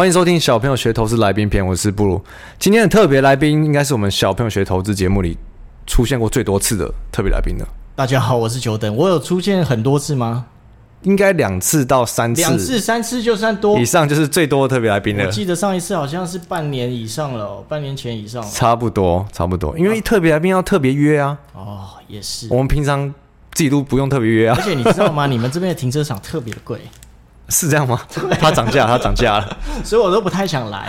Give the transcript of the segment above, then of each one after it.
欢迎收听小朋友学投资来宾篇，我是布鲁。今天的特别来宾应该是我们小朋友学投资节目里出现过最多次的特别来宾了。大家好，我是久等。我有出现很多次吗？应该两次到三次，两次三次就算多，以上就是最多的特别来宾了。我记得上一次好像是半年以上了，哦，半年前以上。差不多，差不多，因为特别来宾要特别约啊。哦，也是。我们平常自己都不用特别约啊。而且你知道吗？你们这边的停车场特别的贵，是这样吗？它涨价，它涨价了，所以我都不太想来。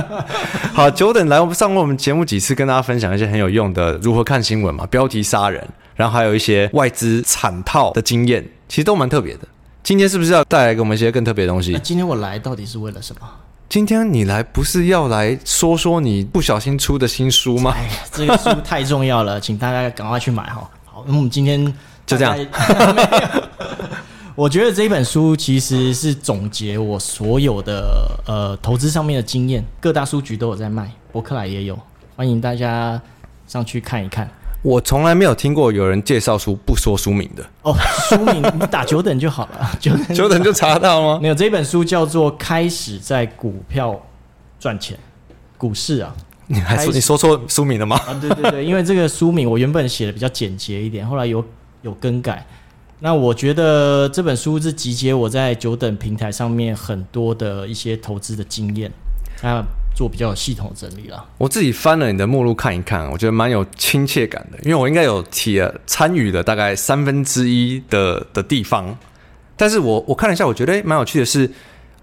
好，久等来，我们上过我们节目几次，跟大家分享一些很有用的如何看新闻嘛，标题杀人，然后还有一些外资惨套的经验，其实都蛮特别的。今天是不是要带来给我们一些更特别的东西？今天我来到底是为了什么？今天你来不是要来说说你不小心出的新书吗？哎呀，这个书太重要了，请大家赶快去买哈。好，那我们今天就这样。我觉得这一本书其实是总结我所有的呃投资上面的经验，各大书局都有在卖，博客来也有，欢迎大家上去看一看。我从来没有听过有人介绍书不说书名的哦，书名你打久等就好了，久等久等就查到吗？没有，这本书叫做《开始在股票赚钱》，股市啊，你还说你说错书名了吗？啊，对对对，因为这个书名我原本写的比较简洁一点，后来有有更改。那我觉得这本书是集结我在久等平台上面很多的一些投资的经验那。做比较有系统整理了。我自己翻了你的目录看一看，我觉得蛮有亲切感的，因为我应该有提了参与了大概三分之一的的地方。但是我我看了一下，我觉得蛮有趣的是，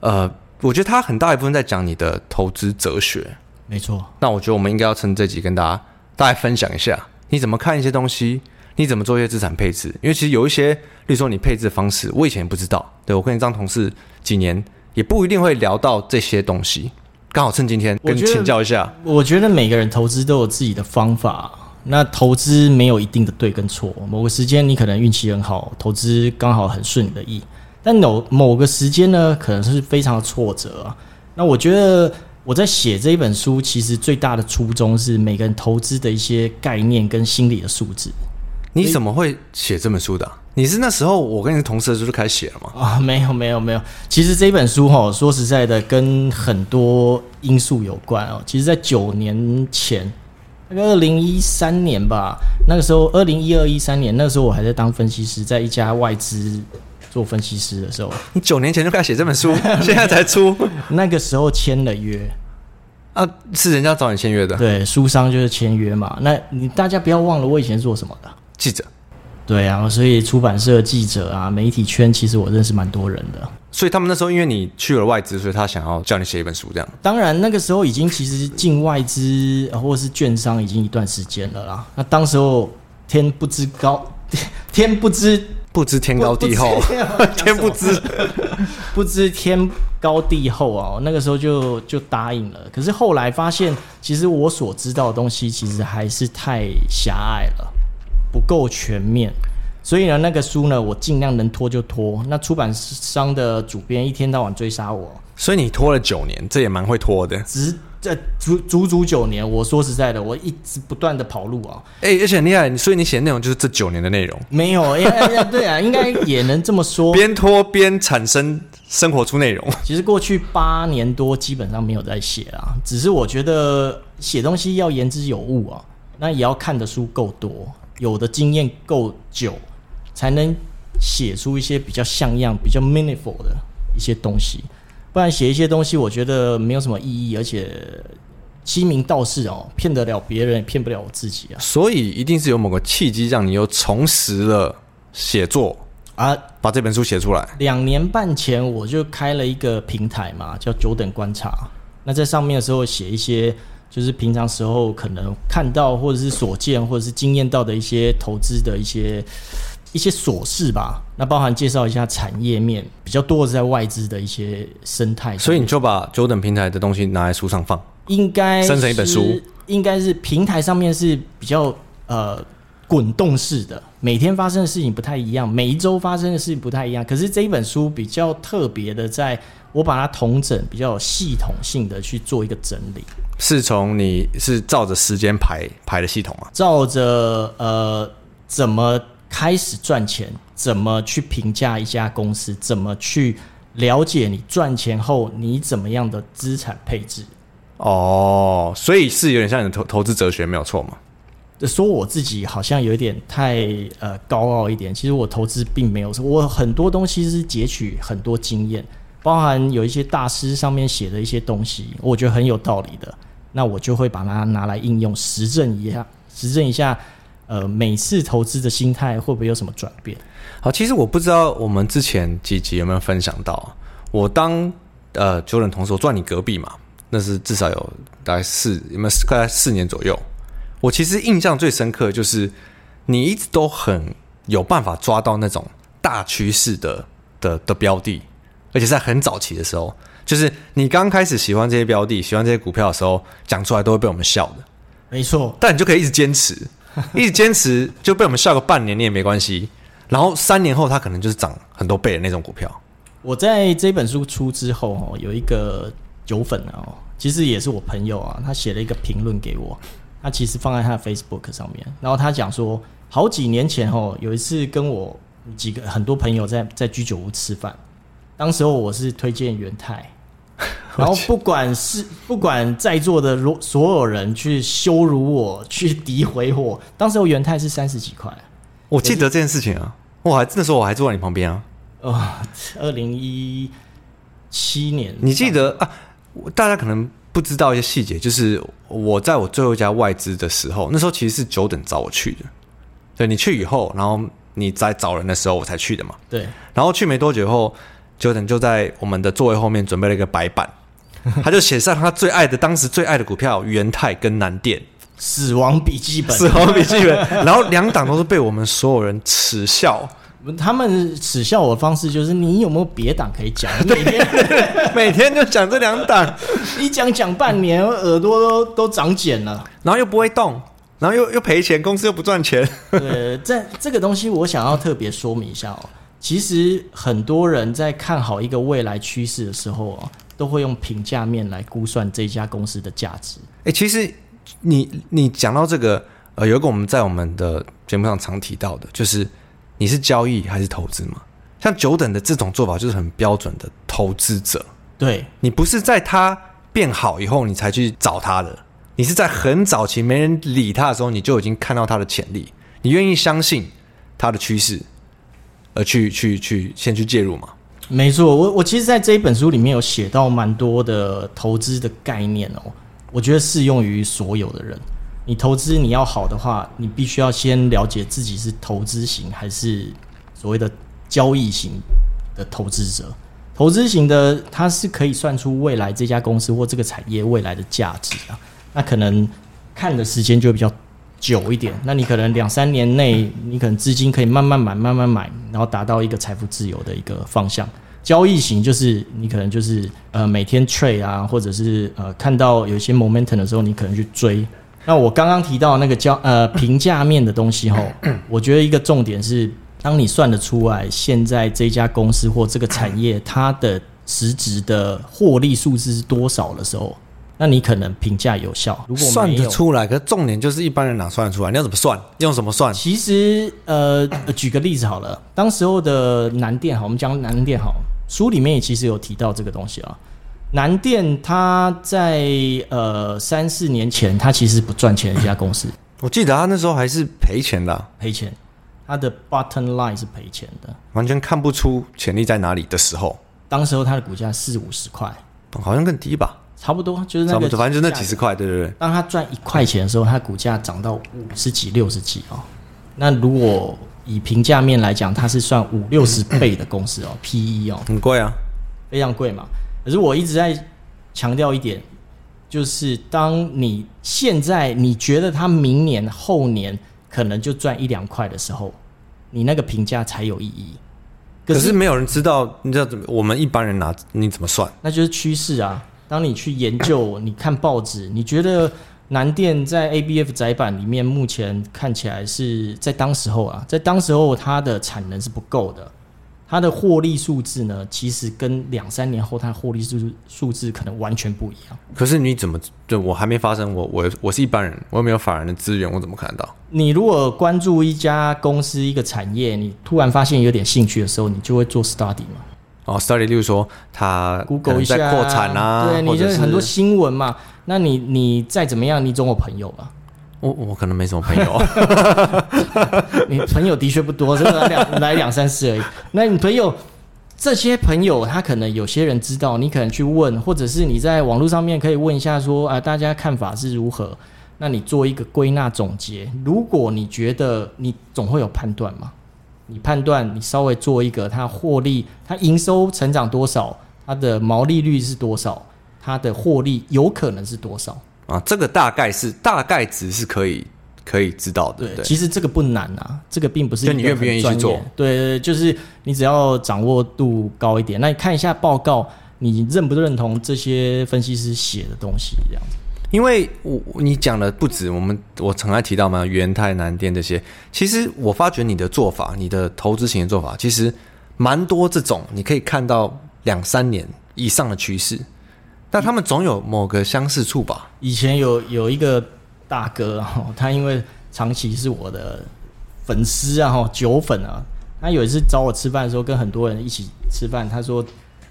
呃，我觉得它很大一部分在讲你的投资哲学。没错。那我觉得我们应该要趁这集跟大家大概分享一下，你怎么看一些东西，你怎么做一些资产配置。因为其实有一些，例如说你配置的方式，我以前也不知道。对，我跟你当同事几年，也不一定会聊到这些东西。刚好趁今天跟你请教一下。我觉得每个人投资都有自己的方法。那投资没有一定的对跟错。某个时间你可能运气很好，投资刚好很顺你的意。但某某个时间呢，可能是非常的挫折啊。那我觉得我在写这一本书，其实最大的初衷是每个人投资的一些概念跟心理的素质。你怎么会写这本书的啊？你是那时候我跟你同事的时候就开始写了吗？啊，没有没有没有。其实这本书哈，说实在的，跟很多因素有关哦。其实，在九年前，那个二零一三年吧，那个时候二零一二一三年，那个时候我还在当分析师，在一家外资做分析师的时候。你九年前就开始写这本书，现在才出？那个时候签了约啊，是人家找你签约的？对，书商就是签约嘛。那你大家不要忘了，我以前做什么的？记者。对啊，所以出版社记者啊，媒体圈其实我认识蛮多人的。所以他们那时候因为你去了外资，所以他想要叫你写一本书这样。当然那个时候已经其实进外资或是券商已经一段时间了啦。那当时候天不知高，天不知不知天高地厚，天不知 不知天高地厚啊。那个时候就就答应了。可是后来发现，其实我所知道的东西其实还是太狭隘了。不够全面，所以呢，那个书呢，我尽量能拖就拖。那出版商的主编一天到晚追杀我，所以你拖了九年，这也蛮会拖的。只这足足足九年，我说实在的，我一直不断的跑路啊。哎、欸，而且很厉害，所以你写的内容就是这九年的内容。没有，哎呀，对啊，应该也能这么说。边拖边产生生活出内容。其实过去八年多基本上没有在写啊，只是我觉得写东西要言之有物啊，那也要看的书够多。有的经验够久，才能写出一些比较像样、比较 meaningful 的一些东西。不然写一些东西，我觉得没有什么意义，而且欺名盗世哦，骗得了别人，骗不了我自己啊。所以一定是有某个契机，让你又重拾了写作啊，把这本书写出来。两年半前，我就开了一个平台嘛，叫久等观察。那在上面的时候写一些。就是平常时候可能看到或者是所见或者是经验到的一些投资的一些一些琐事吧，那包含介绍一下产业面比较多的是在外资的一些生态，所以你就把九等平台的东西拿来书上放，应该生成一本书，应该是平台上面是比较呃滚动式的，每天发生的事情不太一样，每一周发生的事情不太一样，可是这一本书比较特别的，在我把它统整，比较有系统性的去做一个整理。是从你是照着时间排排的系统啊？照着呃，怎么开始赚钱，怎么去评价一家公司，怎么去了解你赚钱后你怎么样的资产配置。哦，所以是有点像你的投投资哲学，没有错嘛？说我自己好像有点太呃高傲一点，其实我投资并没有，我很多东西是截取很多经验，包含有一些大师上面写的一些东西，我觉得很有道理的，那我就会把它拿来应用，实证一下，实证一下，呃，每次投资的心态会不会有什么转变？好，其实我不知道我们之前几集有没有分享到，我当呃九等同事，我坐你隔壁嘛。那是至少有大概四，有没有大概四年左右？我其实印象最深刻就是你一直都很有办法抓到那种大趋势的的的标的，而且在很早期的时候，就是你刚开始喜欢这些标的、喜欢这些股票的时候，讲出来都会被我们笑的。没错，但你就可以一直坚持，一直坚持就被我们笑个半年，你也没关系。然后三年后，它可能就是涨很多倍的那种股票。我在这本书出之后，哦，有一个。酒粉哦，其实也是我朋友啊，他写了一个评论给我，他其实放在他的 Facebook 上面，然后他讲说，好几年前哦，有一次跟我几个很多朋友在在居酒屋吃饭，当时候我是推荐元泰，然后不管是不管在座的所有人去羞辱我，去诋毁我，当时候元泰是三十几块，我记得这件事情啊，我还那时候我还坐在你旁边啊，哦，二零一七年，你记得啊？大家可能不知道一些细节，就是我在我最后一家外资的时候，那时候其实是久等找我去的。对，你去以后，然后你在找人的时候，我才去的嘛。对。然后去没多久后，久等就在我们的座位后面准备了一个白板，他就写上他最爱的当时最爱的股票元泰跟南电，死亡笔记本，死亡笔记本。然后两档都是被我们所有人耻笑。他们耻笑我的方式就是，你有没有别档可以讲？每天每天就讲这两档，一讲讲半年，耳朵都都长茧了，然后又不会动，然后又又赔钱，公司又不赚钱。对，这这个东西我想要特别说明一下哦。其实很多人在看好一个未来趋势的时候啊，都会用评价面来估算这家公司的价值。哎，其实你你讲到这个，呃，有一个我们在我们的节目上常提到的，就是。你是交易还是投资嘛？像久等的这种做法就是很标准的投资者。对，你不是在他变好以后你才去找他的，你是在很早期没人理他的时候，你就已经看到他的潜力，你愿意相信他的趋势，而去去去先去介入嘛？没错，我我其实在这一本书里面有写到蛮多的投资的概念哦，我觉得适用于所有的人。你投资你要好的话，你必须要先了解自己是投资型还是所谓的交易型的投资者。投资型的，它是可以算出未来这家公司或这个产业未来的价值啊。那可能看的时间就会比较久一点。那你可能两三年内，你可能资金可以慢慢买、慢慢买，然后达到一个财富自由的一个方向。交易型就是你可能就是呃每天 trade 啊，或者是呃看到有一些 momentum 的时候，你可能去追。那我刚刚提到那个交呃评价面的东西吼，我觉得一个重点是，当你算得出来现在这家公司或这个产业它的实质的获利数字是多少的时候，那你可能评价有效。如果算得出来，可是重点就是一般人哪算得出来？你要怎么算？用什么算？其实呃，举个例子好了，当时候的南电好，我们讲南电好，书里面也其实有提到这个东西啊。南电，它在呃三四年前，它其实不赚钱的一家公司。我记得他那时候还是赔钱的，啊，赔钱，它的 bottom line 是赔钱的，完全看不出潜力在哪里的时候。当时候它的股价四五十块，好像更低吧？差不多，就是那个，反正就那几十块，对对对。当他赚一块钱的时候，他股价涨到五十几、六十几哦。那如果以平价面来讲，它是算五六十倍的公司哦，PE 哦，很贵啊，非常贵嘛。可是我一直在强调一点，就是当你现在你觉得他明年后年可能就赚一两块的时候，你那个评价才有意义。可是，可是没有人知道，你知道怎么？我们一般人拿你怎么算？那就是趋势啊。当你去研究，你看报纸，你觉得南电在 ABF 窄板里面目前看起来是在当时候啊，在当时候它的产能是不够的。它的获利数字呢，其实跟两三年后它的获利数数字可能完全不一样。可是你怎么？对我还没发生，我我我是一般人，我又没有法人的资源，我怎么看得到？你如果关注一家公司、一个产业，你突然发现有点兴趣的时候，你就会做 study 嘛。哦，study，例如说他 Google 一下在扩产啊，对，你就很多新闻嘛。那你你再怎么样，你总有朋友吧？我我可能没什么朋友，你朋友的确不多，真的两来两三次而已。那你朋友这些朋友，他可能有些人知道，你可能去问，或者是你在网络上面可以问一下说，说啊，大家看法是如何？那你做一个归纳总结。如果你觉得你总会有判断嘛，你判断你稍微做一个，它获利，它营收成长多少，它的毛利率是多少，它的获利有可能是多少？啊，这个大概是大概值是可以可以知道的。对，对其实这个不难啊，这个并不是就你愿不愿意去做。对对对，就是你只要掌握度高一点，那你看一下报告，你认不认同这些分析师写的东西？这样子。因为我你讲的不止我们，我常爱提到嘛，元泰南电这些。其实我发觉你的做法，你的投资型的做法，其实蛮多这种，你可以看到两三年以上的趋势。但他们总有某个相似处吧？以前有有一个大哥哈他因为长期是我的粉丝啊，哈，酒粉啊。他有一次找我吃饭的时候，跟很多人一起吃饭。他说，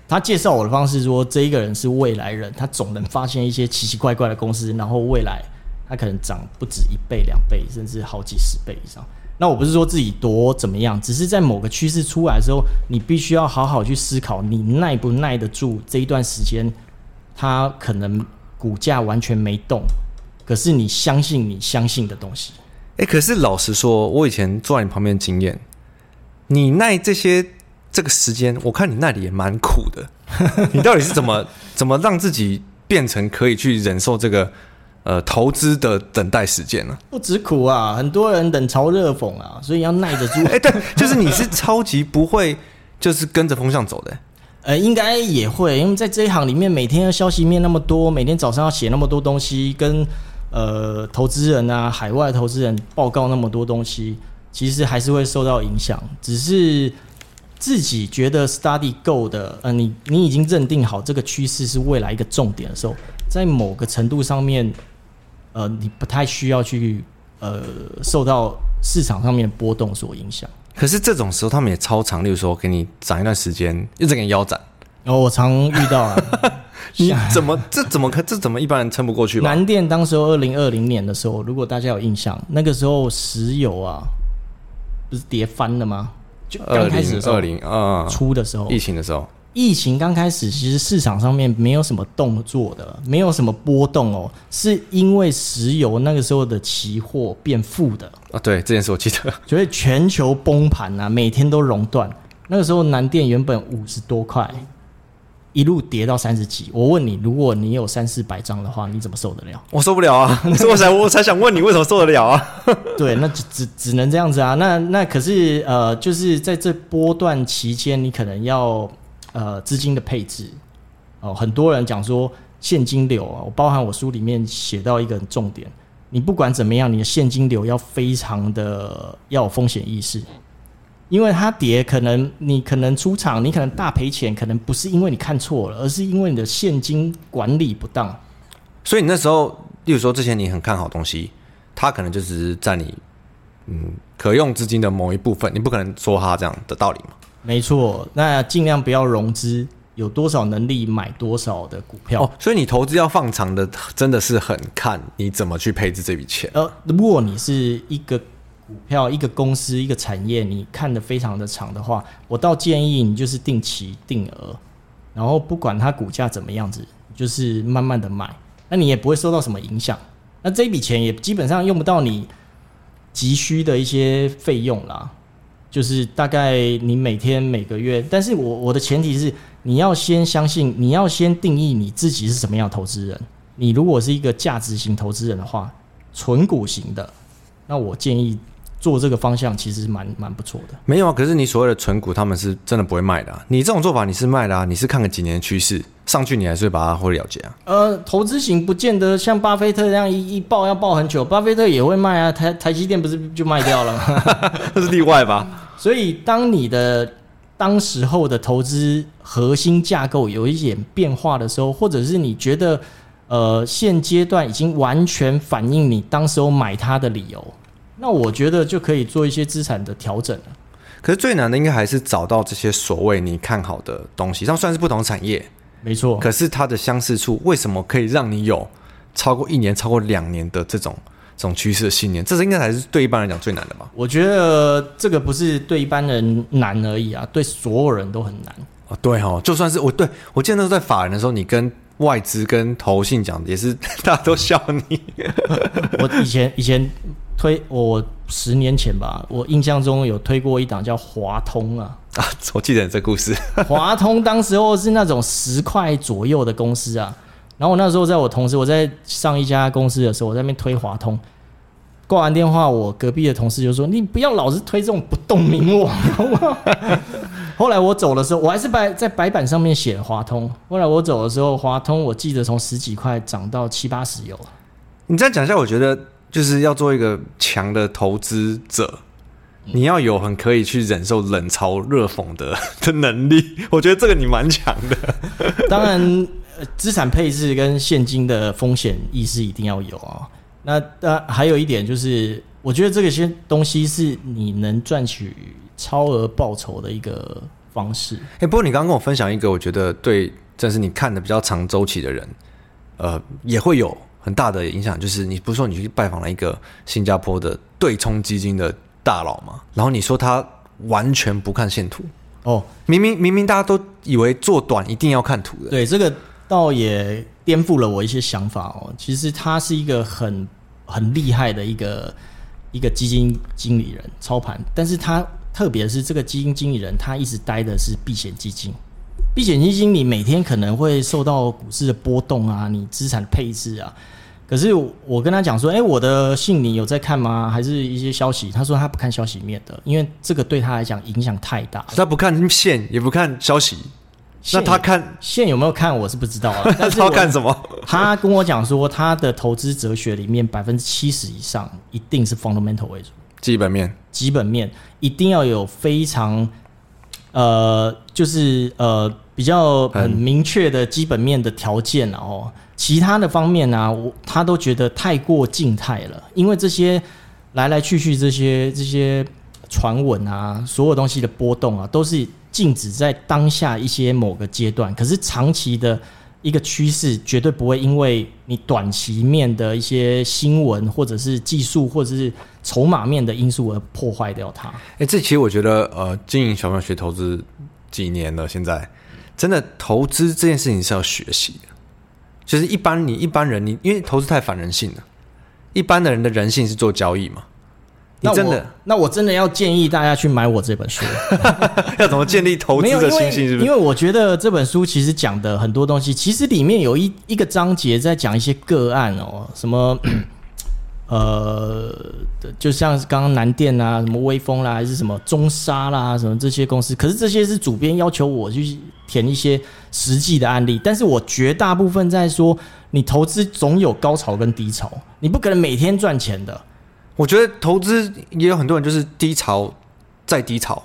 他介绍我的方式说，这一个人是未来人，他总能发现一些奇奇怪怪的公司，然后未来他可能涨不止一倍、两倍，甚至好几十倍以上。那我不是说自己多怎么样，只是在某个趋势出来的时候，你必须要好好去思考，你耐不耐得住这一段时间。它可能股价完全没动，可是你相信你相信的东西。哎、可是老实说，我以前坐在你旁边的经验，你耐这些这个时间，我看你那里也蛮苦的。你到底是怎么 怎么让自己变成可以去忍受这个呃投资的等待时间呢？不止苦啊，很多人冷嘲热讽啊，所以要耐得住。哎、欸，对，就是你是超级不会就是跟着风向走的、欸。呃，应该也会，因为在这一行里面，每天的消息面那么多，每天早上要写那么多东西，跟呃投资人啊，海外投资人报告那么多东西，其实还是会受到影响。只是自己觉得 study 够的，呃，你你已经认定好这个趋势是未来一个重点的时候，在某个程度上面，呃，你不太需要去呃受到市场上面波动所影响。可是这种时候，他们也超长，例如说给你涨一段时间，一直给你腰斩。哦，我常遇到啊。你怎么这怎么可这怎么一般人撑不过去吧？南电当时候二零二零年的时候，如果大家有印象，那个时候石油啊，不是跌翻了吗？就刚开始的时候，二零二零初的时候，疫情的时候。疫情刚开始，其实市场上面没有什么动作的，没有什么波动哦，是因为石油那个时候的期货变负的啊。对，这件事我记得，所以全球崩盘啊，每天都熔断。那个时候南电原本五十多块，一路跌到三十几。我问你，如果你有三四百张的话，你怎么受得了？我受不了啊！所以我才我才想问你，为什么受得了啊？对，那只只只能这样子啊。那那可是呃，就是在这波段期间，你可能要。呃，资金的配置哦，很多人讲说现金流啊，我包含我书里面写到一个重点，你不管怎么样，你的现金流要非常的要有风险意识，因为它跌，可能你可能出场，你可能大赔钱，可能不是因为你看错了，而是因为你的现金管理不当。所以你那时候，例如说之前你很看好东西，它可能就只是占你嗯可用资金的某一部分，你不可能说它这样的道理嘛。没错，那尽量不要融资，有多少能力买多少的股票。哦，所以你投资要放长的，真的是很看你怎么去配置这笔钱。呃，如果你是一个股票、一个公司、一个产业，你看得非常的长的话，我倒建议你就是定期定额，然后不管它股价怎么样子，就是慢慢的买，那你也不会受到什么影响。那这笔钱也基本上用不到你急需的一些费用啦。就是大概你每天每个月，但是我我的前提是你要先相信，你要先定义你自己是什么样的投资人。你如果是一个价值型投资人的话，存股型的，那我建议做这个方向其实蛮蛮不错的。没有啊，可是你所谓的存股，他们是真的不会卖的啊。你这种做法你是卖的啊，你是看个几年的趋势上去，你还是会把它会了结啊。呃，投资型不见得像巴菲特这样一一爆要爆很久，巴菲特也会卖啊。台台积电不是就卖掉了吗？这是例外吧？所以，当你的当时候的投资核心架构有一点变化的时候，或者是你觉得，呃，现阶段已经完全反映你当时候买它的理由，那我觉得就可以做一些资产的调整了。可是最难的应该还是找到这些所谓你看好的东西，这样算是不同产业，没错。可是它的相似处，为什么可以让你有超过一年、超过两年的这种这种趋势的信念？这是应该还是对一般人讲最难的吧？我觉得这个不是对一般人难而已啊，对所有人都很难。哦，对哦，就算是我对我记得那时候在法人的时候，你跟外资跟投信讲的也是 大家都笑你。我以前以前推我十年前吧，我印象中有推过一档叫华通啊 啊，我记得这故事。华通当时候是那种十块左右的公司啊，然后我那时候在我同事我在上一家公司的时候，我在那边推华通。挂完电话，我隔壁的同事就说：“你不要老是推这种不动明王，好不好？”后来我走的时候，我还是白在白板上面写了华通。后来我走的时候，华通我记得从十几块涨到七八十有。你这样讲一下，我觉得就是要做一个强的投资者，你要有很可以去忍受冷嘲热讽的的能力。我觉得这个你蛮强的。当然，资产配置跟现金的风险意识一定要有啊。那那还有一点就是，我觉得这个些东西是你能赚取超额报酬的一个方式。哎、欸，不过你刚刚跟我分享一个，我觉得对，这是你看的比较长周期的人，呃，也会有很大的影响。就是你不是说你去拜访了一个新加坡的对冲基金的大佬嘛？然后你说他完全不看线图哦，明明明明大家都以为做短一定要看图的。对，这个倒也颠覆了我一些想法哦。其实他是一个很。很厉害的一个一个基金经理人操盘，但是他特别是这个基金经理人，他一直待的是避险基金。避险基金你每天可能会受到股市的波动啊，你资产配置啊。可是我跟他讲说，哎，我的信你有在看吗？还是一些消息？他说他不看消息面的，因为这个对他来讲影响太大。他不看线，也不看消息。那他看线有没有看，我是不知道啊。但是他看什么？他跟我讲说，他的投资哲学里面百分之七十以上一定是 fundamental 为主，基本面，基本面一定要有非常呃，就是呃比较很明确的基本面的条件，了哦其他的方面呢、啊，我他都觉得太过静态了，因为这些来来去去这些这些传闻啊，所有东西的波动啊，都是。静止在当下一些某个阶段，可是长期的一个趋势绝对不会因为你短期面的一些新闻，或者是技术，或者是筹码面的因素而破坏掉它。哎、欸，这其实我觉得，呃，经营小朋友学投资几年了，现在真的投资这件事情是要学习的。就是一般你一般人，你因为投资太反人性了，一般的人的人性是做交易嘛。你真的？那我真的要建议大家去买我这本书。要怎么建立投资的信心？是不是？因为我觉得这本书其实讲的很多东西，其实里面有一一个章节在讲一些个案哦，什么呃，就像刚刚南电啊，什么威风啦，还是什么中沙啦，什么这些公司。可是这些是主编要求我去填一些实际的案例，但是我绝大部分在说，你投资总有高潮跟低潮，你不可能每天赚钱的。我觉得投资也有很多人就是低潮再低潮，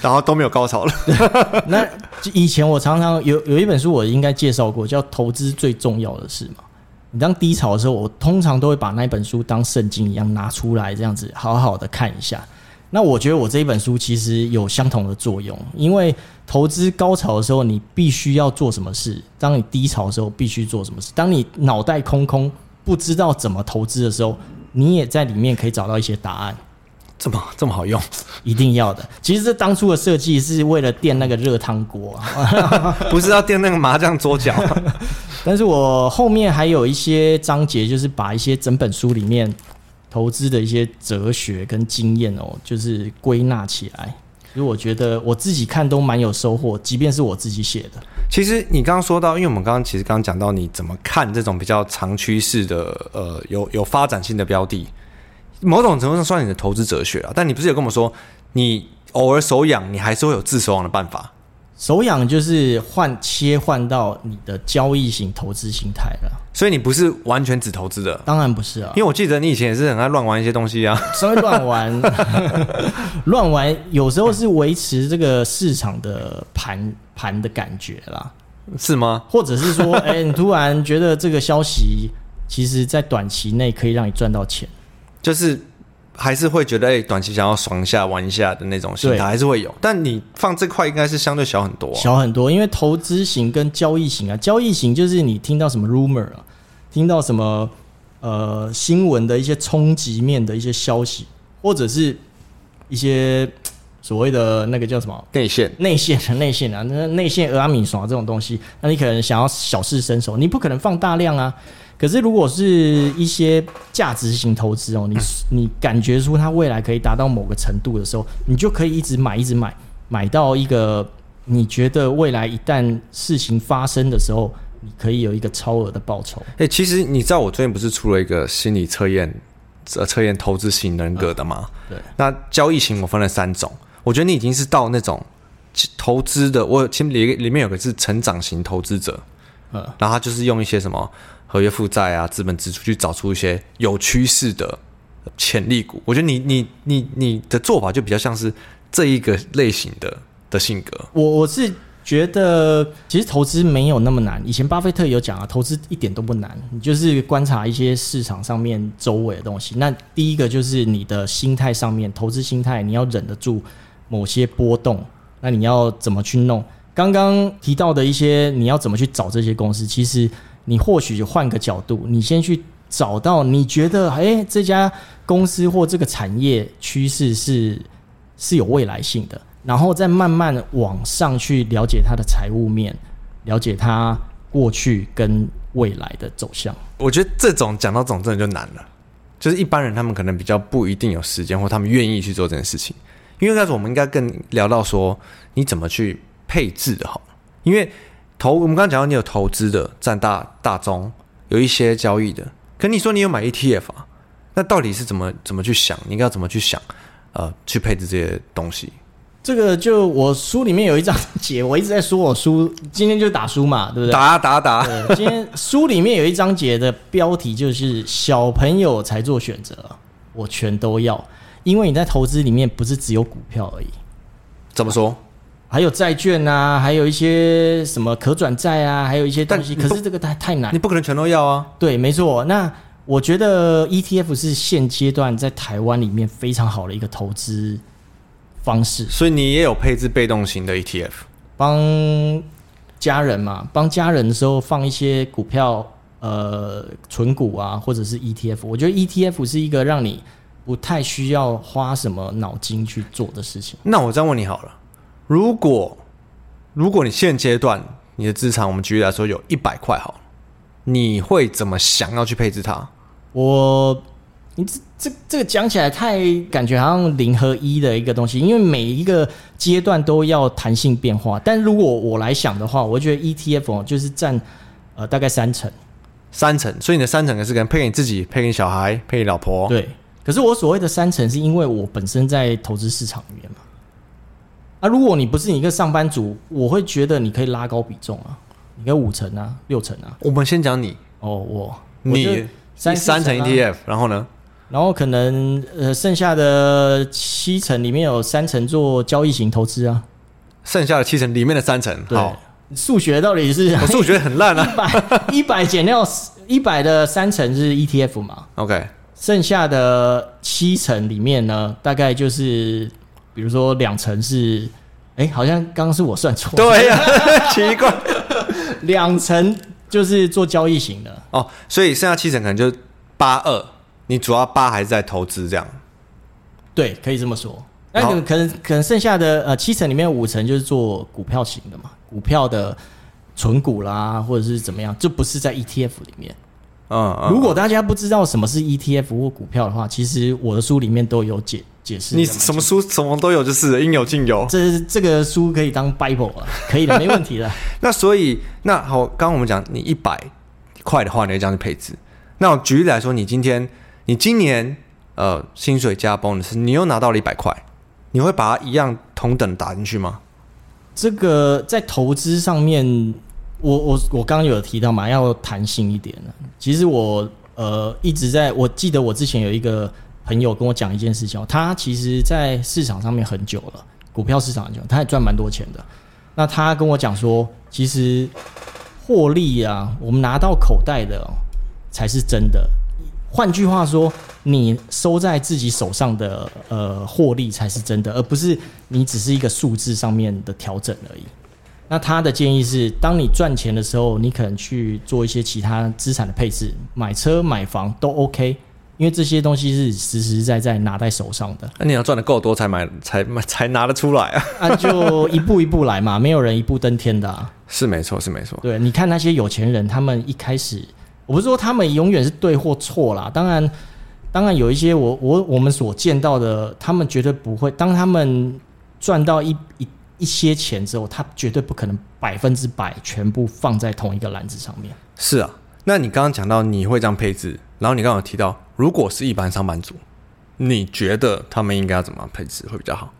然后都没有高潮了。那以前我常常有有一本书，我应该介绍过，叫《投资最重要的事》嘛。你当低潮的时候，我通常都会把那本书当圣经一样拿出来，这样子好好的看一下。那我觉得我这一本书其实有相同的作用，因为投资高潮的时候你必须要做什么事，当你低潮的时候必须做什么事，当你脑袋空空不知道怎么投资的时候。你也在里面可以找到一些答案，这么这么好用，一定要的。其实这当初的设计是为了垫那个热汤锅啊，不是要垫那个麻将桌脚。但是我后面还有一些章节，就是把一些整本书里面投资的一些哲学跟经验哦，就是归纳起来。所以我觉得我自己看都蛮有收获，即便是我自己写的。其实你刚刚说到，因为我们刚刚其实刚刚讲到你怎么看这种比较长趋势的呃有有发展性的标的，某种程度上算你的投资哲学啊。但你不是有跟我们说，你偶尔手痒，你还是会有治手痒的办法。手痒就是换切换到你的交易型投资心态了，所以你不是完全只投资的，当然不是啊，因为我记得你以前也是很爱乱玩一些东西啊，稍微乱玩，乱玩有时候是维持这个市场的盘盘的感觉啦，是吗？或者是说，哎、欸，你突然觉得这个消息，其实在短期内可以让你赚到钱，就是还是会觉得，哎、欸，短期想要爽一下、玩一下的那种心态还是会有。但你放这块应该是相对小很多、啊，小很多，因为投资型跟交易型啊，交易型就是你听到什么 rumor 啊，听到什么呃新闻的一些冲击面的一些消息，或者是一些所谓的那个叫什么内线、内线的 内线啊，那内线俄阿米耍这种东西，那你可能想要小试身手，你不可能放大量啊。可是，如果是一些价值型投资哦，你你感觉出它未来可以达到某个程度的时候，你就可以一直买，一直买，买到一个你觉得未来一旦事情发生的时候，你可以有一个超额的报酬。哎，其实你知道我最近不是出了一个心理测验，呃，测验投资型人格的吗？对。那交易型我分了三种，我觉得你已经是到那种投资的，我其实里里面有个是成长型投资者，嗯，然后他就是用一些什么。合约负债啊，资本支出去找出一些有趋势的潜力股。我觉得你你你你的做法就比较像是这一个类型的的性格。我我是觉得其实投资没有那么难。以前巴菲特有讲啊，投资一点都不难，你就是观察一些市场上面周围的东西。那第一个就是你的心态上面，投资心态你要忍得住某些波动。那你要怎么去弄？刚刚提到的一些，你要怎么去找这些公司？其实。你或许换个角度，你先去找到你觉得，哎、这家公司或这个产业趋势是是有未来性的，然后再慢慢往上去了解它的财务面，了解它过去跟未来的走向。我觉得这种讲到这种真的就难了，就是一般人他们可能比较不一定有时间，或他们愿意去做这件事情。因为开始我们应该更聊到说，你怎么去配置的好，因为。投我们刚刚讲到，你有投资的占大大宗，有一些交易的。可你说你有买 ETF 啊？那到底是怎么怎么去想？你应该要怎么去想？呃，去配置这些东西？这个就我书里面有一章节，我一直在说我书，今天就打书嘛，对不对？打打打。今天书里面有一章节的标题就是“小朋友才做选择”，我全都要，因为你在投资里面不是只有股票而已。怎么说？还有债券啊，还有一些什么可转债啊，还有一些东西。可是这个太太难，你不可能全都要啊。对，没错。那我觉得 ETF 是现阶段在台湾里面非常好的一个投资方式。所以你也有配置被动型的 ETF，帮家人嘛，帮家人的时候放一些股票，呃，存股啊，或者是 ETF。我觉得 ETF 是一个让你不太需要花什么脑筋去做的事情。那我这样问你好了。如果如果你现阶段你的资产，我们举例来说有一百块好，你会怎么想要去配置它？我，你这这这个讲起来太感觉好像零和一的一个东西，因为每一个阶段都要弹性变化。但如果我来想的话，我觉得 ETF 就是占呃大概三成，三成。所以你的三成也是可能配给你自己，配给你小孩，配给你老婆。对。可是我所谓的三成，是因为我本身在投资市场里面嘛。啊，如果你不是你一个上班族，我会觉得你可以拉高比重啊，你可以五成啊，六成啊。我们先讲你哦，我你三三成 ETF，然后呢？然后可能呃，剩下的七成里面有三成做交易型投资啊。剩下的七成里面的三成，好，数学到底是？我数学很烂啊。一百一百减掉一百的三成是 ETF 嘛？OK，剩下的七成里面呢，大概就是。比如说两成是，哎、欸，好像刚刚是我算错。对呀、啊，奇怪，两成就是做交易型的哦，所以剩下七成可能就八二，你主要八还是在投资这样？对，可以这么说。那可能可能可能剩下的呃七成里面五成就是做股票型的嘛，股票的存股啦，或者是怎么样，就不是在 ETF 里面。嗯，嗯，如果大家不知道什么是 ETF 或股票的话，其实我的书里面都有解。解释你什么书什么都有，就是应有尽有。这这个书可以当 Bible 啊，可以的，没问题的。那所以那好，刚刚我们讲你一百块的话，你会这样去配置。那我举例来说，你今天你今年呃薪水加 bonus，你又拿到了一百块，你会把它一样同等打进去吗？这个在投资上面，我我我刚刚有提到嘛，要弹性一点。其实我呃一直在，我记得我之前有一个。朋友跟我讲一件事情，他其实，在市场上面很久了，股票市场很久，他也赚蛮多钱的。那他跟我讲说，其实获利啊，我们拿到口袋的才是真的。换句话说，你收在自己手上的呃获利才是真的，而不是你只是一个数字上面的调整而已。那他的建议是，当你赚钱的时候，你可能去做一些其他资产的配置，买车、买房都 OK，因为这些东西是实实在在拿在手上的。那你要赚的够多才买，才买才拿得出来啊！那就一步一步来嘛，没有人一步登天的啊。是没错，是没错。对，你看那些有钱人，他们一开始。我不是说他们永远是对或错啦，当然，当然有一些我我我们所见到的，他们绝对不会。当他们赚到一一一些钱之后，他绝对不可能百分之百全部放在同一个篮子上面。是啊，那你刚刚讲到你会这样配置，然后你刚刚有提到，如果是一般上班族，你觉得他们应该要怎么配置会比较好？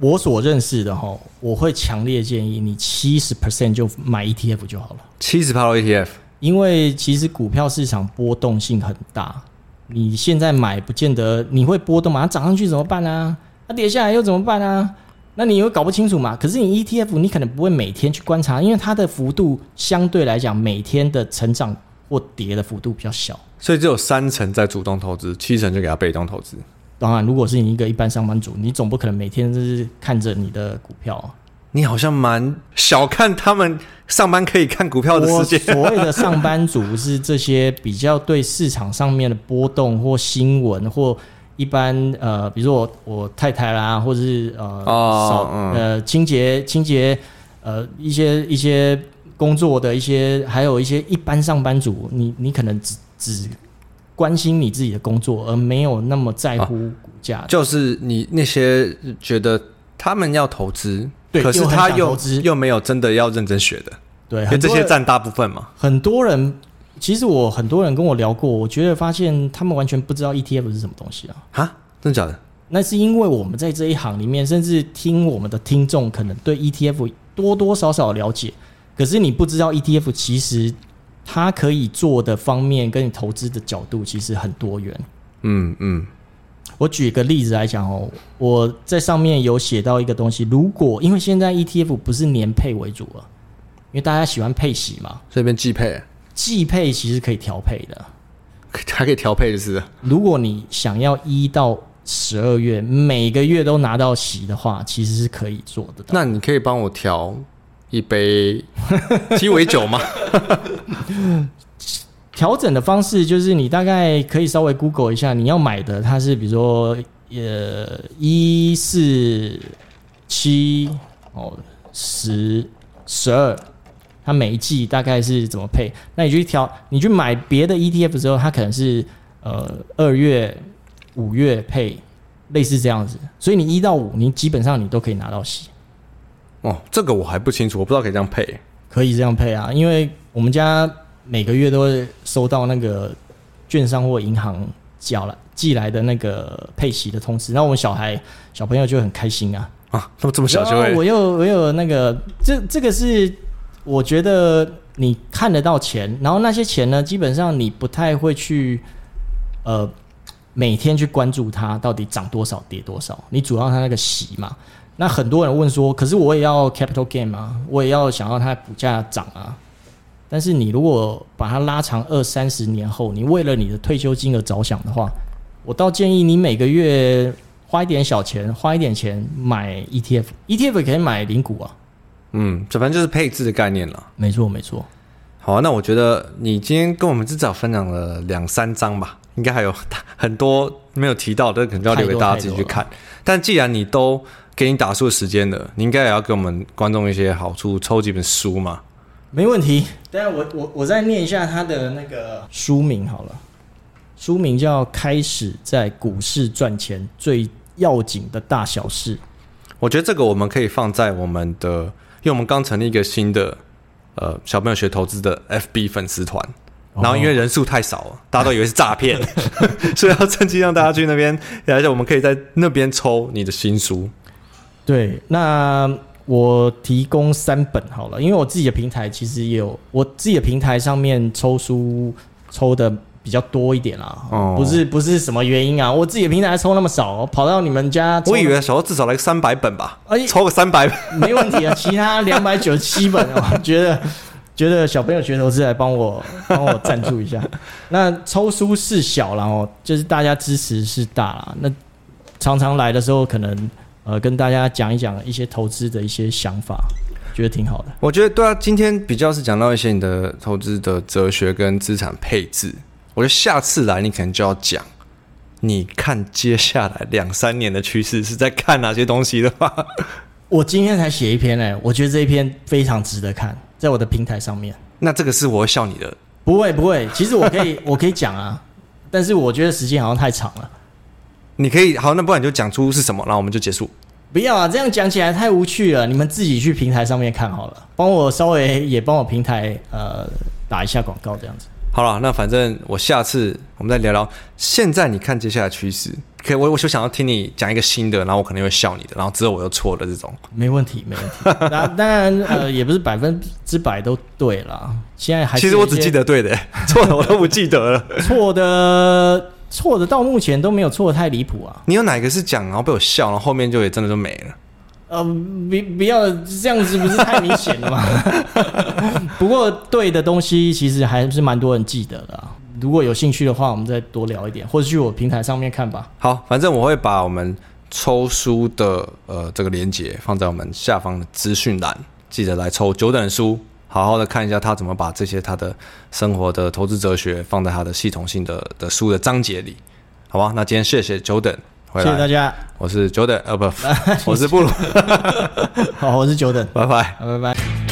我所认识的哈，我会强烈建议你七十 percent 就买 ETF 就好了，七十趴的 ETF。因为其实股票市场波动性很大，你现在买不见得你会波动嘛，它涨上去怎么办啊？它跌下来又怎么办啊？那你又搞不清楚嘛。可是你 ETF 你可能不会每天去观察，因为它的幅度相对来讲每天的成长或跌的幅度比较小，所以只有三成在主动投资，七成就给它被动投资。当然，如果是你一个一般上班族，你总不可能每天就是看着你的股票啊。你好像蛮小看他们上班可以看股票的世界。所谓的上班族是这些比较对市场上面的波动或新闻或一般呃，比如说我我太太啦，或者是呃扫、嗯、呃清洁清洁呃一些一些工作的一些，还有一些一般上班族，你你可能只只关心你自己的工作，而没有那么在乎股价、啊。就是你那些觉得他们要投资。对，可是他又又没有真的要认真学的，对，因为这些占大部分嘛。很多人其实我很多人跟我聊过，我觉得发现他们完全不知道 ETF 是什么东西啊！哈，真的假的？那是因为我们在这一行里面，甚至听我们的听众可能对 ETF 多多少少了解，可是你不知道 ETF 其实它可以做的方面跟你投资的角度其实很多元。嗯嗯。我举个例子来讲哦，我在上面有写到一个东西，如果因为现在 ETF 不是年配为主了，因为大家喜欢配息嘛，这边季配，季配其实可以调配的，还可以调配的是，如果你想要一到十二月每个月都拿到席的话，其实是可以做的。那你可以帮我调一杯鸡尾酒吗？调整的方式就是你大概可以稍微 Google 一下，你要买的它是比如说呃一四七哦十十二，它每一季大概是怎么配？那你去调，你去买别的 ETF 之后，它可能是呃二月五月配，类似这样子。所以你一到五，你基本上你都可以拿到息。哦，这个我还不清楚，我不知道可以这样配。可以这样配啊，因为我们家。每个月都会收到那个券商或银行缴了寄来的那个配息的通知，然后我们小孩小朋友就很开心啊啊，那么这么小就会，我又我有那个这这个是我觉得你看得到钱，然后那些钱呢，基本上你不太会去呃每天去关注它到底涨多少跌多少，你主要它那个息嘛。那很多人问说，可是我也要 capital gain 啊，我也要想要它股价涨啊。但是你如果把它拉长二三十年后，你为了你的退休金额着想的话，我倒建议你每个月花一点小钱，花一点钱买 ETF，ETF 可以买零股啊。嗯，这反正就是配置的概念了。没错，没错。好啊，那我觉得你今天跟我们至少分享了两三章吧，应该还有很多没有提到的，可能就要留给大家自己去看。但既然你都给你打书时间了，你应该也要给我们观众一些好处，抽几本书嘛。没问题，等下我我我再念一下他的那个书名好了，书名叫《开始在股市赚钱最要紧的大小事》。我觉得这个我们可以放在我们的，因为我们刚成立一个新的呃小朋友学投资的 FB 粉丝团，然后因为人数太少了，大家都以为是诈骗，所以要趁机让大家去那边，而且我们可以在那边抽你的新书。对，那。我提供三本好了，因为我自己的平台其实也有，我自己的平台上面抽书抽的比较多一点啦。哦，不是不是什么原因啊，我自己的平台抽那么少，跑到你们家，我以为少至少来个三百本吧，哎，抽个三百本没问题啊。其他两百九十七本，我觉得觉得小朋友学投资来帮我 帮我赞助一下。那抽书是小，然后就是大家支持是大啦。那常常来的时候，可能呃跟大家讲一讲一些投资的一些想法，觉得挺好的。我觉得对啊，今天比较是讲到一些你的投资的哲学跟资产配置。我觉得下次来你可能就要讲，你看接下来两三年的趋势是在看哪些东西的话。我今天才写一篇哎、欸，我觉得这一篇非常值得看。在我的平台上面，那这个是我会笑你的，不会不会，其实我可以 我可以讲啊，但是我觉得时间好像太长了。你可以好，那不然你就讲出是什么，然后我们就结束。不要啊，这样讲起来太无趣了，你们自己去平台上面看好了，帮我稍微也帮我平台呃打一下广告这样子。好了，那反正我下次我们再聊聊。现在你看接下来趋势，可以，我我就想要听你讲一个新的，然后我可能会笑你的，然后之后我又错的这种。没问题，没问题。那 当然，呃，也不是百分之百都对了。现在还其实我只记得对的，错的我都不记得了。错的错的到目前都没有错的太离谱啊。你有哪个是讲然后被我笑，然后后面就也真的就没了？呃，不不要这样子，不是太明显了吗？不过对的东西其实还是蛮多人记得的。如果有兴趣的话，我们再多聊一点，或者去我平台上面看吧。好，反正我会把我们抽书的呃这个链接放在我们下方的资讯栏，记得来抽九等书，好好的看一下他怎么把这些他的生活的投资哲学放在他的系统性的的书的章节里，好吧？那今天谢谢久等。谢谢大家，我是久等，呃不，我是布鲁，好，我是久等，拜。拜，拜拜。